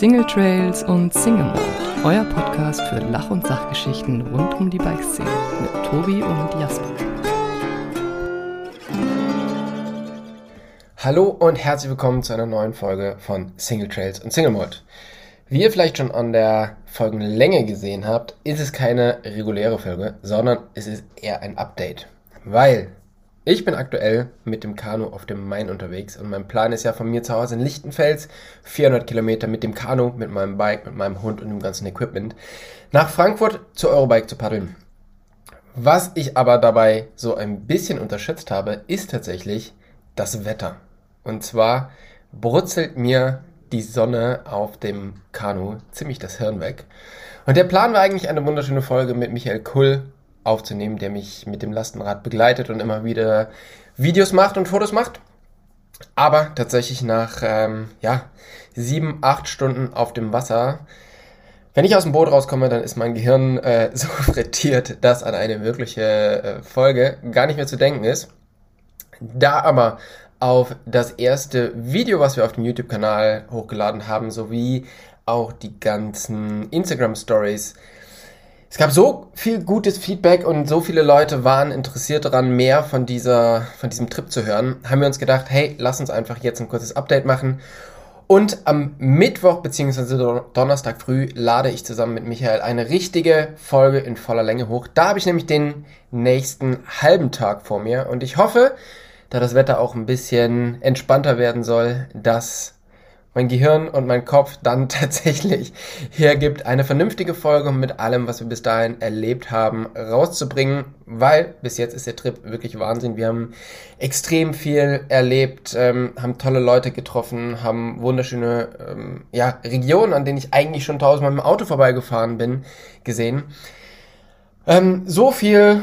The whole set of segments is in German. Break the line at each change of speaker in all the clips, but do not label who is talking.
Single Trails und Single Mode, euer Podcast für Lach- und Sachgeschichten rund um die Bikeszene mit Tobi und Jasper.
Hallo und herzlich willkommen zu einer neuen Folge von Single Trails und Single Mode. Wie ihr vielleicht schon an der Folgenlänge gesehen habt, ist es keine reguläre Folge, sondern es ist eher ein Update. Weil ich bin aktuell mit dem Kanu auf dem Main unterwegs und mein Plan ist ja von mir zu Hause in Lichtenfels 400 Kilometer mit dem Kanu, mit meinem Bike, mit meinem Hund und dem ganzen Equipment nach Frankfurt zu Eurobike zu paddeln. Was ich aber dabei so ein bisschen unterschätzt habe, ist tatsächlich das Wetter. Und zwar brutzelt mir die Sonne auf dem Kanu ziemlich das Hirn weg. Und der Plan war eigentlich eine wunderschöne Folge mit Michael Kull aufzunehmen, der mich mit dem Lastenrad begleitet und immer wieder Videos macht und Fotos macht. Aber tatsächlich nach ähm, ja, sieben, acht Stunden auf dem Wasser, wenn ich aus dem Boot rauskomme, dann ist mein Gehirn äh, so frittiert, dass an eine wirkliche äh, Folge gar nicht mehr zu denken ist. Da aber auf das erste Video, was wir auf dem YouTube-Kanal hochgeladen haben, sowie auch die ganzen Instagram-Stories es gab so viel gutes Feedback und so viele Leute waren interessiert daran, mehr von dieser, von diesem Trip zu hören, haben wir uns gedacht, hey, lass uns einfach jetzt ein kurzes Update machen. Und am Mittwoch bzw. Donnerstag früh lade ich zusammen mit Michael eine richtige Folge in voller Länge hoch. Da habe ich nämlich den nächsten halben Tag vor mir und ich hoffe, da das Wetter auch ein bisschen entspannter werden soll, dass mein Gehirn und mein Kopf dann tatsächlich hergibt, eine vernünftige Folge mit allem, was wir bis dahin erlebt haben, rauszubringen, weil bis jetzt ist der Trip wirklich Wahnsinn. Wir haben extrem viel erlebt, ähm, haben tolle Leute getroffen, haben wunderschöne ähm, ja, Regionen, an denen ich eigentlich schon tausendmal dem Auto vorbeigefahren bin, gesehen. Ähm, so viel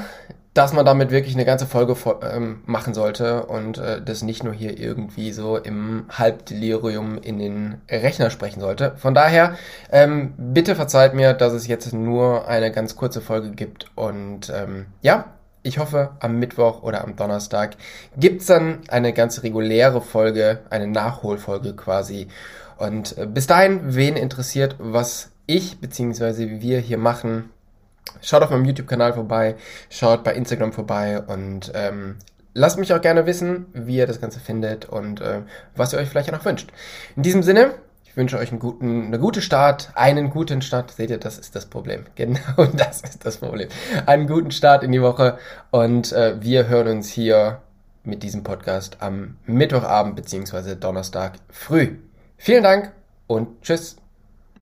dass man damit wirklich eine ganze Folge ähm, machen sollte und äh, das nicht nur hier irgendwie so im Halbdelirium in den Rechner sprechen sollte. Von daher, ähm, bitte verzeiht mir, dass es jetzt nur eine ganz kurze Folge gibt und ähm, ja, ich hoffe, am Mittwoch oder am Donnerstag gibt's dann eine ganz reguläre Folge, eine Nachholfolge quasi. Und äh, bis dahin, wen interessiert, was ich bzw. wir hier machen, Schaut auf meinem YouTube-Kanal vorbei, schaut bei Instagram vorbei und ähm, lasst mich auch gerne wissen, wie ihr das Ganze findet und äh, was ihr euch vielleicht noch wünscht. In diesem Sinne, ich wünsche euch einen guten, eine gute Start, einen guten Start. Seht ihr, das ist das Problem. Genau, das ist das Problem. Einen guten Start in die Woche und äh, wir hören uns hier mit diesem Podcast am Mittwochabend bzw. Donnerstag früh. Vielen Dank und tschüss.